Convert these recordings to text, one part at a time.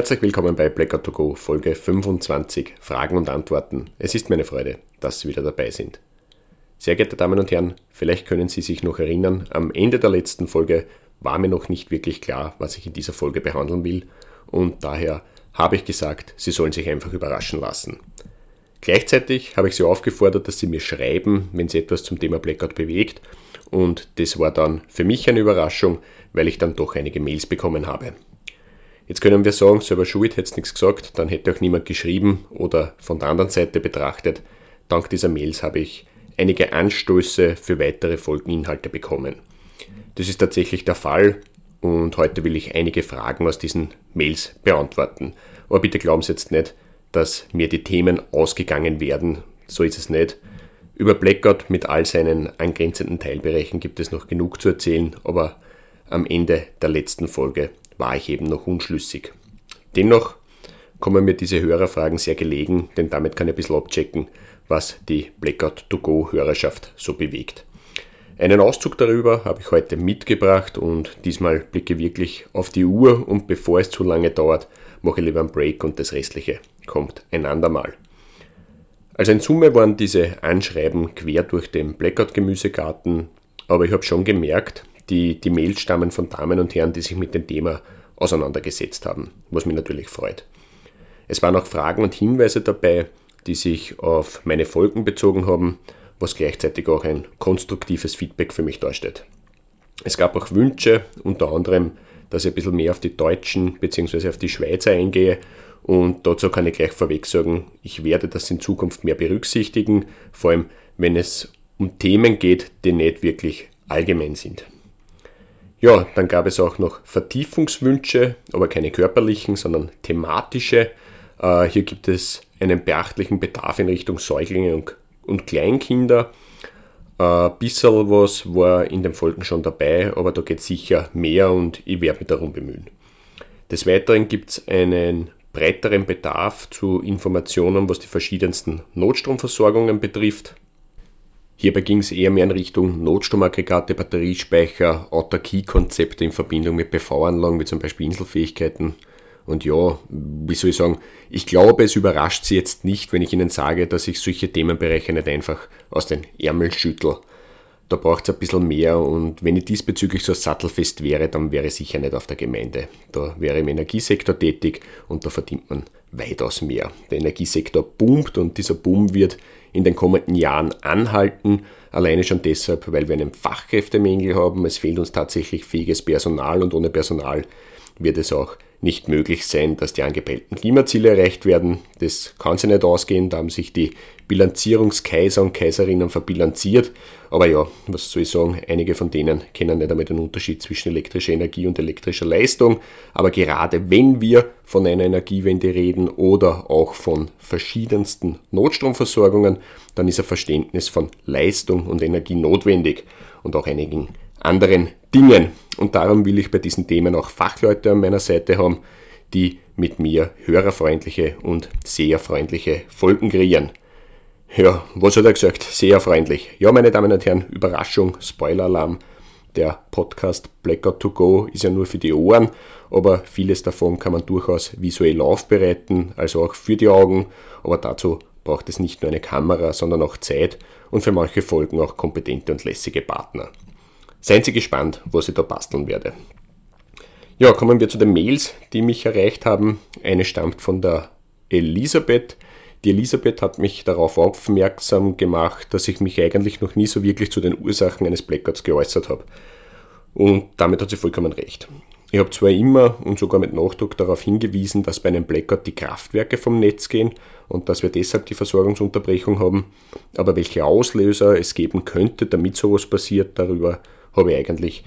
Herzlich willkommen bei Blackout to Go, Folge 25, Fragen und Antworten. Es ist mir eine Freude, dass Sie wieder dabei sind. Sehr geehrte Damen und Herren, vielleicht können Sie sich noch erinnern, am Ende der letzten Folge war mir noch nicht wirklich klar, was ich in dieser Folge behandeln will und daher habe ich gesagt, Sie sollen sich einfach überraschen lassen. Gleichzeitig habe ich Sie aufgefordert, dass Sie mir schreiben, wenn Sie etwas zum Thema Blackout bewegt und das war dann für mich eine Überraschung, weil ich dann doch einige Mails bekommen habe. Jetzt können wir sagen, selber schuld, hätte nichts gesagt, dann hätte auch niemand geschrieben oder von der anderen Seite betrachtet. Dank dieser Mails habe ich einige Anstöße für weitere Folgeninhalte bekommen. Das ist tatsächlich der Fall und heute will ich einige Fragen aus diesen Mails beantworten. Aber bitte glauben Sie jetzt nicht, dass mir die Themen ausgegangen werden. So ist es nicht. Über Blackout mit all seinen angrenzenden Teilbereichen gibt es noch genug zu erzählen, aber am Ende der letzten Folge war ich eben noch unschlüssig. Dennoch kommen mir diese Hörerfragen sehr gelegen, denn damit kann ich ein bisschen abchecken, was die Blackout-to-Go-Hörerschaft so bewegt. Einen Auszug darüber habe ich heute mitgebracht und diesmal blicke wirklich auf die Uhr und bevor es zu lange dauert, mache ich lieber einen Break und das restliche kommt ein andermal. Also in Summe waren diese Anschreiben quer durch den Blackout-Gemüsegarten, aber ich habe schon gemerkt, die, die Mails stammen von Damen und Herren, die sich mit dem Thema auseinandergesetzt haben, was mich natürlich freut. Es waren auch Fragen und Hinweise dabei, die sich auf meine Folgen bezogen haben, was gleichzeitig auch ein konstruktives Feedback für mich darstellt. Es gab auch Wünsche, unter anderem, dass ich ein bisschen mehr auf die Deutschen bzw. auf die Schweizer eingehe und dazu kann ich gleich vorweg sagen, ich werde das in Zukunft mehr berücksichtigen, vor allem wenn es um Themen geht, die nicht wirklich allgemein sind. Ja, dann gab es auch noch Vertiefungswünsche, aber keine körperlichen, sondern thematische. Äh, hier gibt es einen beachtlichen Bedarf in Richtung Säuglinge und, und Kleinkinder. Ein äh, bisschen was war in den Folgen schon dabei, aber da geht sicher mehr und ich werde mich darum bemühen. Des Weiteren gibt es einen breiteren Bedarf zu Informationen, was die verschiedensten Notstromversorgungen betrifft. Hierbei ging es eher mehr in Richtung Notstromaggregate, Batteriespeicher, Autarkie-Konzepte in Verbindung mit PV-Anlagen, wie zum Beispiel Inselfähigkeiten. Und ja, wie soll ich sagen, ich glaube, es überrascht Sie jetzt nicht, wenn ich Ihnen sage, dass ich solche Themenbereiche nicht einfach aus den Ärmeln schüttel. Da braucht es ein bisschen mehr und wenn ich diesbezüglich so sattelfest wäre, dann wäre ich sicher nicht auf der Gemeinde. Da wäre ich im Energiesektor tätig und da verdient man weitaus mehr. Der Energiesektor boomt und dieser Boom wird in den kommenden Jahren anhalten. Alleine schon deshalb, weil wir einen Fachkräftemangel haben. Es fehlt uns tatsächlich fähiges Personal und ohne Personal wird es auch nicht möglich sein, dass die angepeilten Klimaziele erreicht werden. Das kann sich nicht ausgehen, da haben sich die Bilanzierungskaiser und Kaiserinnen verbilanziert. Aber ja, was soll ich sagen, einige von denen kennen nicht einmal den Unterschied zwischen elektrischer Energie und elektrischer Leistung. Aber gerade wenn wir von einer Energiewende reden oder auch von verschiedensten Notstromversorgungen, dann ist ein Verständnis von Leistung und Energie notwendig und auch einigen anderen Dingen. Und darum will ich bei diesen Themen auch Fachleute an meiner Seite haben, die mit mir hörerfreundliche und sehr freundliche Folgen kreieren. Ja, was hat er gesagt? Sehr freundlich. Ja, meine Damen und Herren, Überraschung, Spoiler-Alarm. Der Podcast Blackout to Go ist ja nur für die Ohren, aber vieles davon kann man durchaus visuell aufbereiten, also auch für die Augen. Aber dazu braucht es nicht nur eine Kamera, sondern auch Zeit und für manche Folgen auch kompetente und lässige Partner. Seien Sie gespannt, was ich da basteln werde. Ja, kommen wir zu den Mails, die mich erreicht haben. Eine stammt von der Elisabeth. Die Elisabeth hat mich darauf aufmerksam gemacht, dass ich mich eigentlich noch nie so wirklich zu den Ursachen eines Blackouts geäußert habe. Und damit hat sie vollkommen recht. Ich habe zwar immer und sogar mit Nachdruck darauf hingewiesen, dass bei einem Blackout die Kraftwerke vom Netz gehen und dass wir deshalb die Versorgungsunterbrechung haben, aber welche Auslöser es geben könnte, damit sowas passiert, darüber habe ich eigentlich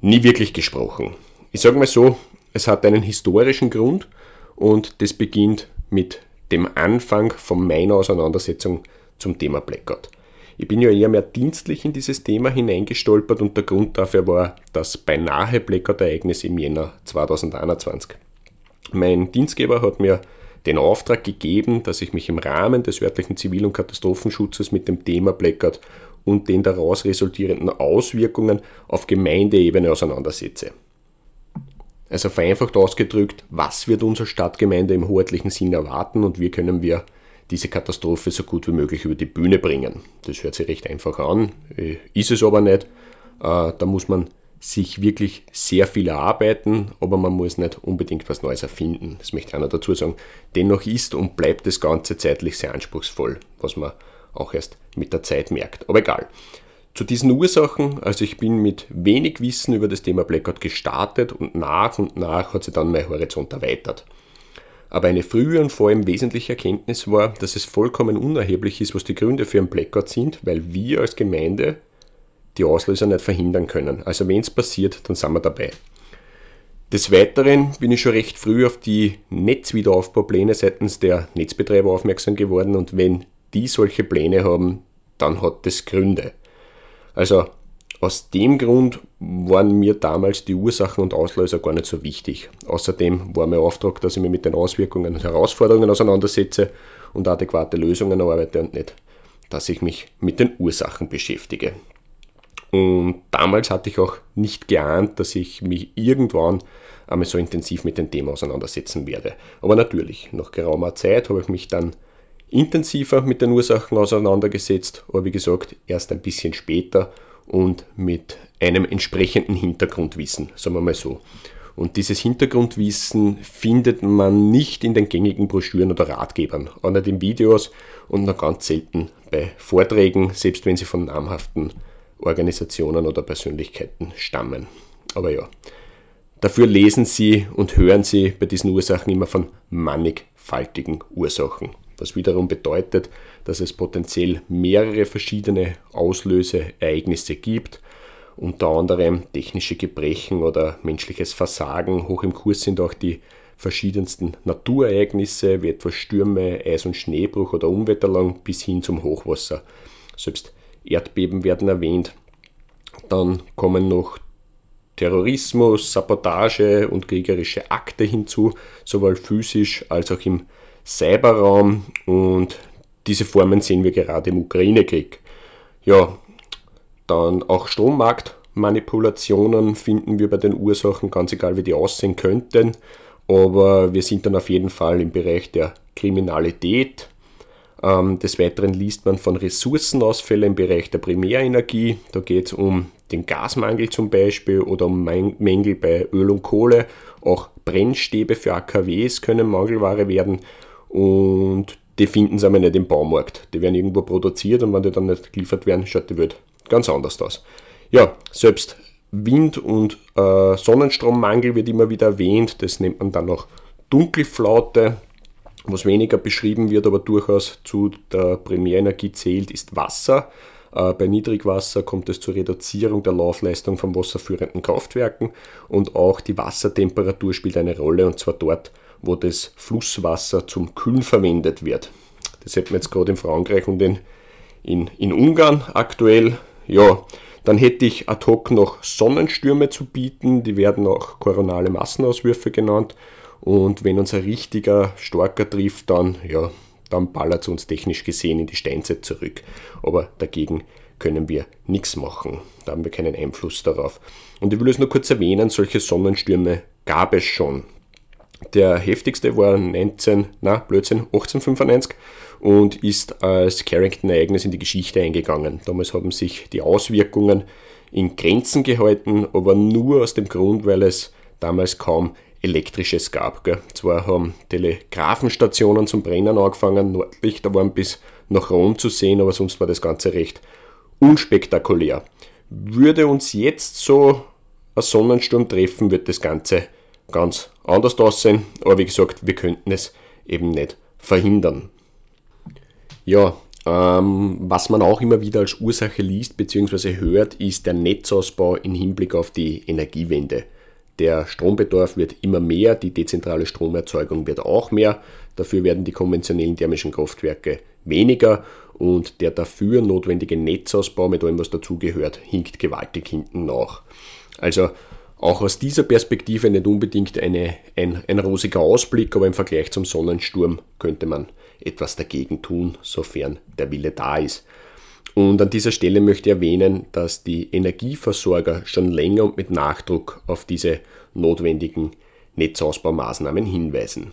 nie wirklich gesprochen. Ich sage mal so, es hat einen historischen Grund und das beginnt mit dem Anfang von meiner Auseinandersetzung zum Thema Blackout. Ich bin ja eher mehr dienstlich in dieses Thema hineingestolpert und der Grund dafür war das beinahe Blackout-Ereignis im Jänner 2021. Mein Dienstgeber hat mir den Auftrag gegeben, dass ich mich im Rahmen des örtlichen Zivil- und Katastrophenschutzes mit dem Thema Blackout und den daraus resultierenden Auswirkungen auf Gemeindeebene auseinandersetze. Also vereinfacht ausgedrückt, was wird unsere Stadtgemeinde im hoheitlichen Sinn erwarten und wie können wir diese Katastrophe so gut wie möglich über die Bühne bringen. Das hört sich recht einfach an, äh, ist es aber nicht. Äh, da muss man sich wirklich sehr viel erarbeiten, aber man muss nicht unbedingt was Neues erfinden. Das möchte einer dazu sagen. Dennoch ist und bleibt das Ganze zeitlich sehr anspruchsvoll, was man auch erst mit der Zeit merkt. Aber egal. Zu diesen Ursachen, also ich bin mit wenig Wissen über das Thema Blackout gestartet und nach und nach hat sich dann mein Horizont erweitert. Aber eine frühe und vor allem wesentliche Erkenntnis war, dass es vollkommen unerheblich ist, was die Gründe für einen Blackout sind, weil wir als Gemeinde die Auslöser nicht verhindern können. Also wenn es passiert, dann sind wir dabei. Des Weiteren bin ich schon recht früh auf die Netzwiederaufbaupläne seitens der Netzbetreiber aufmerksam geworden und wenn die solche Pläne haben, dann hat das Gründe. Also aus dem Grund waren mir damals die Ursachen und Auslöser gar nicht so wichtig. Außerdem war mein Auftrag, dass ich mich mit den Auswirkungen und Herausforderungen auseinandersetze und adäquate Lösungen erarbeite und nicht, dass ich mich mit den Ursachen beschäftige. Und damals hatte ich auch nicht geahnt, dass ich mich irgendwann einmal so intensiv mit dem Thema auseinandersetzen werde. Aber natürlich, nach geraumer Zeit habe ich mich dann intensiver mit den Ursachen auseinandergesetzt, aber wie gesagt, erst ein bisschen später und mit einem entsprechenden Hintergrundwissen, sagen wir mal so. Und dieses Hintergrundwissen findet man nicht in den gängigen Broschüren oder Ratgebern, auch nicht in Videos und noch ganz selten bei Vorträgen, selbst wenn sie von namhaften Organisationen oder Persönlichkeiten stammen. Aber ja, dafür lesen Sie und hören Sie bei diesen Ursachen immer von mannigfaltigen Ursachen, was wiederum bedeutet, dass es potenziell mehrere verschiedene Auslöseereignisse gibt, unter anderem technische Gebrechen oder menschliches Versagen. Hoch im Kurs sind auch die verschiedensten Naturereignisse, wie etwa Stürme, Eis- und Schneebruch oder Unwetterlang bis hin zum Hochwasser. Selbst Erdbeben werden erwähnt. Dann kommen noch Terrorismus, Sabotage und kriegerische Akte hinzu, sowohl physisch als auch im Cyberraum. Und diese Formen sehen wir gerade im Ukraine-Krieg. Ja, dann auch Strommarktmanipulationen finden wir bei den Ursachen, ganz egal wie die aussehen könnten. Aber wir sind dann auf jeden Fall im Bereich der Kriminalität. Ähm, des Weiteren liest man von Ressourcenausfällen im Bereich der Primärenergie. Da geht es um den Gasmangel zum Beispiel oder um Mängel bei Öl und Kohle. Auch Brennstäbe für AKWs können Mangelware werden. Und die finden sie aber nicht im Baumarkt. Die werden irgendwo produziert und wenn die dann nicht geliefert werden, schaut die Welt ganz anders aus. Ja, selbst Wind- und äh, Sonnenstrommangel wird immer wieder erwähnt. Das nennt man dann auch Dunkelflaute. Was weniger beschrieben wird, aber durchaus zu der Primärenergie zählt, ist Wasser. Äh, bei Niedrigwasser kommt es zur Reduzierung der Laufleistung von wasserführenden Kraftwerken und auch die Wassertemperatur spielt eine Rolle und zwar dort, wo das Flusswasser zum Kühlen verwendet wird. Das hätten wir jetzt gerade in Frankreich und in, in, in Ungarn aktuell. Ja, dann hätte ich ad hoc noch Sonnenstürme zu bieten, die werden auch koronale Massenauswürfe genannt. Und wenn uns ein richtiger Starker trifft, dann, ja, dann ballert es uns technisch gesehen in die Steinzeit zurück. Aber dagegen können wir nichts machen. Da haben wir keinen Einfluss darauf. Und ich will es nur kurz erwähnen, solche Sonnenstürme gab es schon. Der heftigste war 19, na, Blödsinn, 1895 und ist als Carrington-Ereignis in die Geschichte eingegangen. Damals haben sich die Auswirkungen in Grenzen gehalten, aber nur aus dem Grund, weil es damals kaum elektrisches gab. Gell. Zwar haben Telegrafenstationen zum Brennen angefangen, Nordlichter waren bis nach Rom zu sehen, aber sonst war das Ganze recht unspektakulär. Würde uns jetzt so ein Sonnensturm treffen, wird das Ganze ganz anders aussehen, aber wie gesagt, wir könnten es eben nicht verhindern. Ja, ähm, was man auch immer wieder als Ursache liest bzw. hört, ist der Netzausbau im Hinblick auf die Energiewende. Der Strombedarf wird immer mehr, die dezentrale Stromerzeugung wird auch mehr, dafür werden die konventionellen thermischen Kraftwerke weniger und der dafür notwendige Netzausbau mit allem, was dazugehört, hinkt gewaltig hinten nach. Also auch aus dieser Perspektive nicht unbedingt eine, ein, ein rosiger Ausblick, aber im Vergleich zum Sonnensturm könnte man etwas dagegen tun, sofern der Wille da ist. Und an dieser Stelle möchte ich erwähnen, dass die Energieversorger schon länger und mit Nachdruck auf diese notwendigen Netzausbaumaßnahmen hinweisen.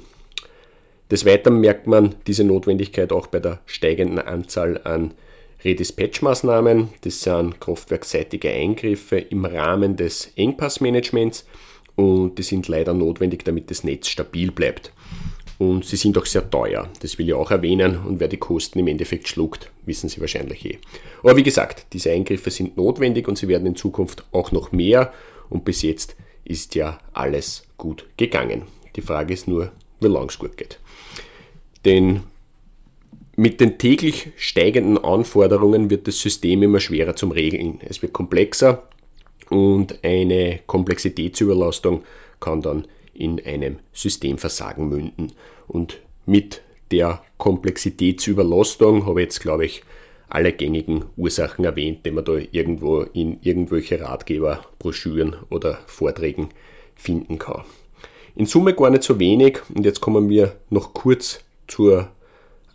Des Weiteren merkt man diese Notwendigkeit auch bei der steigenden Anzahl an Redispatch-Maßnahmen. Das sind kraftwerkseitige Eingriffe im Rahmen des Engpassmanagements und die sind leider notwendig, damit das Netz stabil bleibt. Und sie sind auch sehr teuer. Das will ich auch erwähnen. Und wer die Kosten im Endeffekt schluckt, wissen Sie wahrscheinlich eh. Aber wie gesagt, diese Eingriffe sind notwendig und sie werden in Zukunft auch noch mehr. Und bis jetzt ist ja alles gut gegangen. Die Frage ist nur, wie lange es gut geht. Denn mit den täglich steigenden Anforderungen wird das System immer schwerer zum Regeln. Es wird komplexer und eine Komplexitätsüberlastung kann dann in einem Systemversagen münden. Und mit der Komplexitätsüberlastung habe ich jetzt, glaube ich, alle gängigen Ursachen erwähnt, die man da irgendwo in irgendwelche Ratgeber, Broschüren oder Vorträgen finden kann. In Summe gar nicht so wenig und jetzt kommen wir noch kurz zur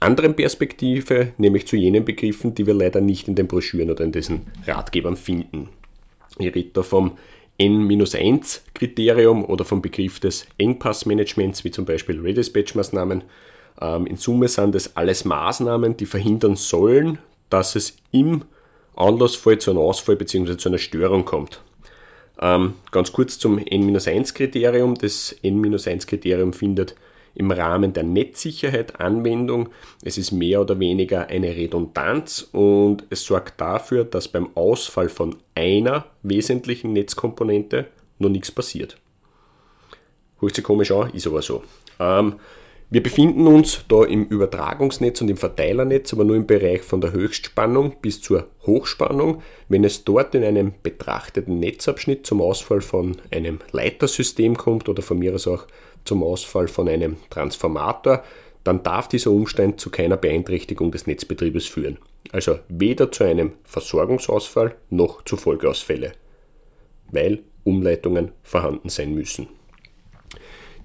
anderen Perspektive, nämlich zu jenen Begriffen, die wir leider nicht in den Broschüren oder in diesen Ratgebern finden. Ich rede da vom N-1-Kriterium oder vom Begriff des Engpassmanagements, wie zum Beispiel Redispatch-Maßnahmen. Ähm, in Summe sind das alles Maßnahmen, die verhindern sollen, dass es im Anlassfall zu einem Ausfall bzw. zu einer Störung kommt. Ähm, ganz kurz zum N-1-Kriterium. Das N-1-Kriterium findet im Rahmen der Netzsicherheit Anwendung. Es ist mehr oder weniger eine Redundanz und es sorgt dafür, dass beim Ausfall von einer wesentlichen Netzkomponente noch nichts passiert. Hört sich komisch an, ist aber so. Ähm, wir befinden uns da im Übertragungsnetz und im Verteilernetz, aber nur im Bereich von der Höchstspannung bis zur Hochspannung. Wenn es dort in einem betrachteten Netzabschnitt zum Ausfall von einem Leitersystem kommt oder von mir aus auch zum Ausfall von einem Transformator, dann darf dieser Umstand zu keiner Beeinträchtigung des Netzbetriebes führen. Also weder zu einem Versorgungsausfall noch zu Folgeausfälle, weil Umleitungen vorhanden sein müssen.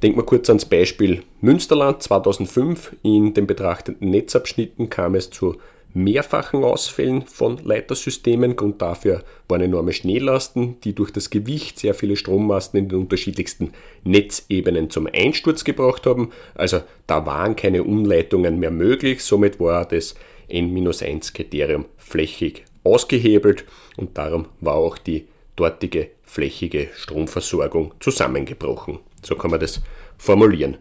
Denken wir kurz ans Beispiel Münsterland 2005. In den betrachteten Netzabschnitten kam es zu mehrfachen Ausfällen von Leitersystemen. Grund dafür waren enorme Schneelasten, die durch das Gewicht sehr viele Strommasten in den unterschiedlichsten Netzebenen zum Einsturz gebracht haben. Also da waren keine Umleitungen mehr möglich. Somit war das N-1-Kriterium flächig ausgehebelt und darum war auch die dortige flächige Stromversorgung zusammengebrochen. So kann man das formulieren.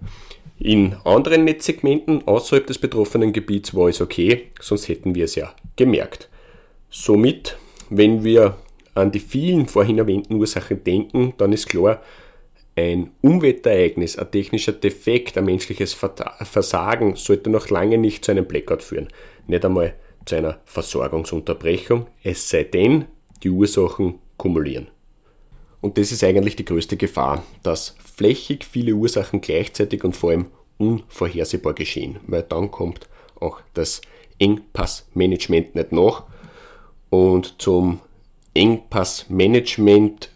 In anderen Netzsegmenten außerhalb des betroffenen Gebiets war es okay, sonst hätten wir es ja gemerkt. Somit, wenn wir an die vielen vorhin erwähnten Ursachen denken, dann ist klar, ein Umweltereignis, ein technischer Defekt, ein menschliches Versagen sollte noch lange nicht zu einem Blackout führen. Nicht einmal zu einer Versorgungsunterbrechung, es sei denn, die Ursachen kumulieren. Und das ist eigentlich die größte Gefahr, dass flächig viele Ursachen gleichzeitig und vor allem unvorhersehbar geschehen, weil dann kommt auch das Engpassmanagement nicht nach. Und zum Engpassmanagement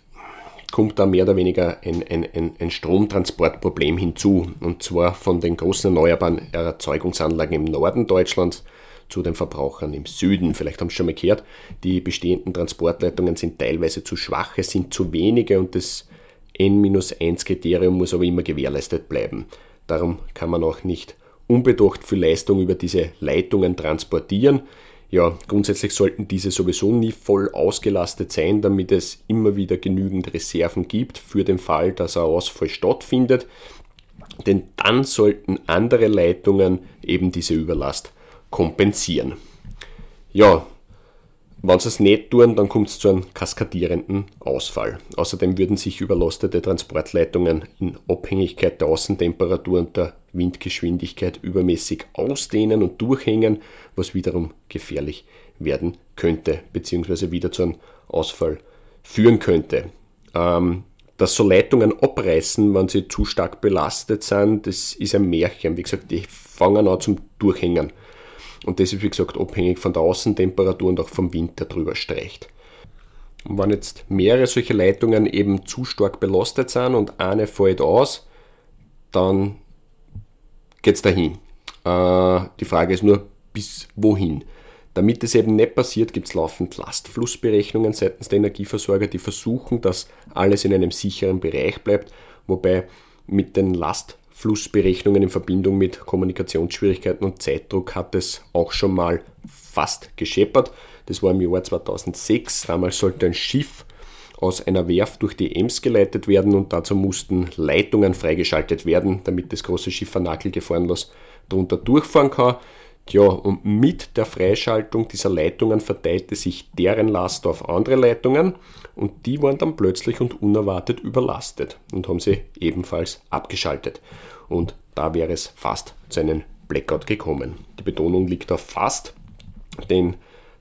kommt da mehr oder weniger ein, ein, ein, ein, Stromtransportproblem hinzu. Und zwar von den großen erneuerbaren Erzeugungsanlagen im Norden Deutschlands zu den Verbrauchern im Süden. Vielleicht haben Sie schon mal gehört, die bestehenden Transportleitungen sind teilweise zu schwach, es sind zu wenige und das N-1-Kriterium muss aber immer gewährleistet bleiben. Darum kann man auch nicht unbedacht viel Leistung über diese Leitungen transportieren. Ja, grundsätzlich sollten diese sowieso nie voll ausgelastet sein, damit es immer wieder genügend Reserven gibt für den Fall, dass ein Ausfall stattfindet. Denn dann sollten andere Leitungen eben diese Überlast kompensieren. Ja, wenn sie es nicht tun, dann kommt es zu einem kaskadierenden Ausfall. Außerdem würden sich überlastete Transportleitungen in Abhängigkeit der Außentemperatur und der Windgeschwindigkeit übermäßig ausdehnen und durchhängen, was wiederum gefährlich werden könnte, beziehungsweise wieder zu einem Ausfall führen könnte. Ähm, dass so Leitungen abreißen, wenn sie zu stark belastet sind, das ist ein Märchen. Wie gesagt, die fangen an zum Durchhängen. Und das ist wie gesagt abhängig von der Außentemperatur und auch vom Wind, der drüber streicht. Und wenn jetzt mehrere solche Leitungen eben zu stark belastet sind und eine fällt aus, dann geht es dahin. Äh, die Frage ist nur, bis wohin? Damit es eben nicht passiert, gibt es laufend Lastflussberechnungen seitens der Energieversorger, die versuchen, dass alles in einem sicheren Bereich bleibt, wobei mit den Lastflussberechnungen in Verbindung mit Kommunikationsschwierigkeiten und Zeitdruck hat es auch schon mal fast gescheppert. Das war im Jahr 2006. Damals sollte ein Schiff aus einer Werft durch die Ems geleitet werden und dazu mussten Leitungen freigeschaltet werden, damit das große Schiff von Nagel gefahrenlos darunter durchfahren kann. Tja, und mit der Freischaltung dieser Leitungen verteilte sich deren Last auf andere Leitungen und die waren dann plötzlich und unerwartet überlastet und haben sie ebenfalls abgeschaltet. Und da wäre es fast zu einem Blackout gekommen. Die Betonung liegt auf fast, denn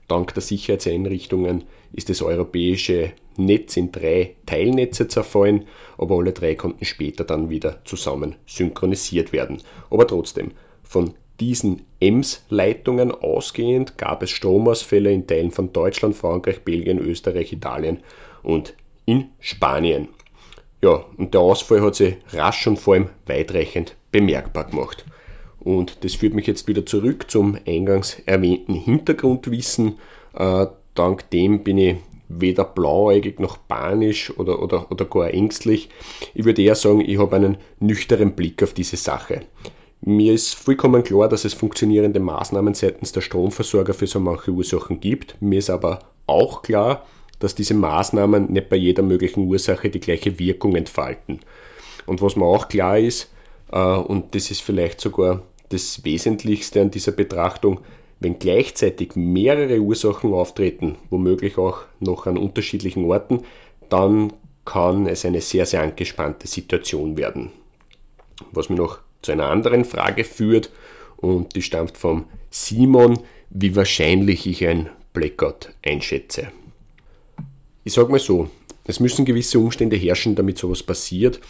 dank der Sicherheitseinrichtungen ist das europäische Netz in drei Teilnetze zerfallen, aber alle drei konnten später dann wieder zusammen synchronisiert werden. Aber trotzdem, von diesen EMS-Leitungen ausgehend gab es Stromausfälle in Teilen von Deutschland, Frankreich, Belgien, Österreich, Italien und in Spanien. Ja, und der Ausfall hat sich rasch und vor allem weitreichend bemerkbar gemacht. Und das führt mich jetzt wieder zurück zum eingangs erwähnten Hintergrundwissen. Äh, dank dem bin ich weder blauäugig noch panisch oder, oder, oder gar ängstlich. Ich würde eher sagen, ich habe einen nüchternen Blick auf diese Sache. Mir ist vollkommen klar, dass es funktionierende Maßnahmen seitens der Stromversorger für so manche Ursachen gibt. Mir ist aber auch klar, dass diese Maßnahmen nicht bei jeder möglichen Ursache die gleiche Wirkung entfalten. Und was mir auch klar ist, äh, und das ist vielleicht sogar das Wesentlichste an dieser Betrachtung, wenn gleichzeitig mehrere Ursachen auftreten, womöglich auch noch an unterschiedlichen Orten, dann kann es eine sehr, sehr angespannte Situation werden. Was mir noch zu einer anderen Frage führt und die stammt vom Simon, wie wahrscheinlich ich ein Blackout einschätze. Ich sage mal so, es müssen gewisse Umstände herrschen, damit sowas passiert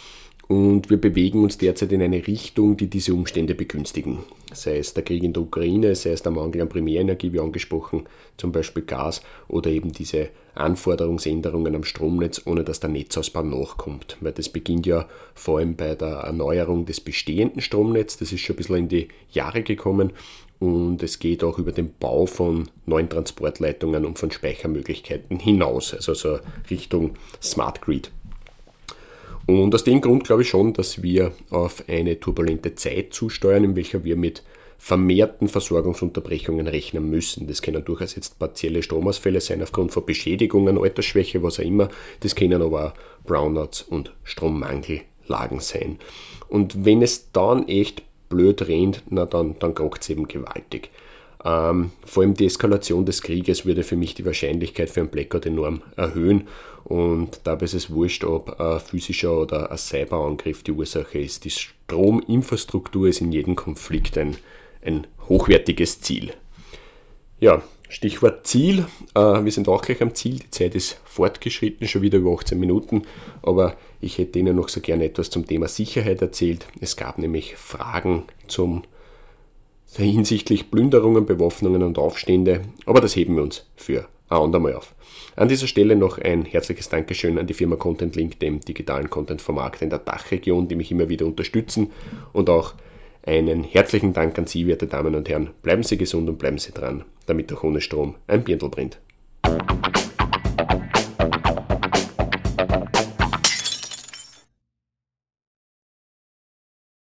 und wir bewegen uns derzeit in eine Richtung, die diese Umstände begünstigen. Sei es der Krieg in der Ukraine, sei es der Mangel an Primärenergie, wie angesprochen, zum Beispiel Gas, oder eben diese Anforderungsänderungen am Stromnetz, ohne dass der Netzausbau nachkommt. Weil das beginnt ja vor allem bei der Erneuerung des bestehenden Stromnetzes, das ist schon ein bisschen in die Jahre gekommen, und es geht auch über den Bau von neuen Transportleitungen und von Speichermöglichkeiten hinaus, also so Richtung Smart Grid. Und aus dem Grund glaube ich schon, dass wir auf eine turbulente Zeit zusteuern, in welcher wir mit vermehrten Versorgungsunterbrechungen rechnen müssen. Das können durchaus jetzt partielle Stromausfälle sein aufgrund von Beschädigungen, Altersschwäche, was auch immer. Das können aber auch Brownouts und Strommangellagen sein. Und wenn es dann echt blöd rennt, na dann, dann krockt es eben gewaltig. Ähm, vor allem die Eskalation des Krieges würde für mich die Wahrscheinlichkeit für einen Blackout enorm erhöhen. Und dabei ist es wurscht, ob ein physischer oder ein Cyberangriff die Ursache ist. Die Strominfrastruktur ist in jedem Konflikt ein, ein hochwertiges Ziel. Ja, Stichwort Ziel. Äh, wir sind auch gleich am Ziel. Die Zeit ist fortgeschritten, schon wieder über 18 Minuten. Aber ich hätte Ihnen noch so gerne etwas zum Thema Sicherheit erzählt. Es gab nämlich Fragen zum hinsichtlich Plünderungen, Bewaffnungen und Aufstände, aber das heben wir uns für ein andermal auf. An dieser Stelle noch ein herzliches Dankeschön an die Firma Content Link, dem digitalen Content-Vermarkter in der Dachregion, die mich immer wieder unterstützen und auch einen herzlichen Dank an Sie, werte Damen und Herren. Bleiben Sie gesund und bleiben Sie dran, damit auch ohne Strom ein Birndl brennt.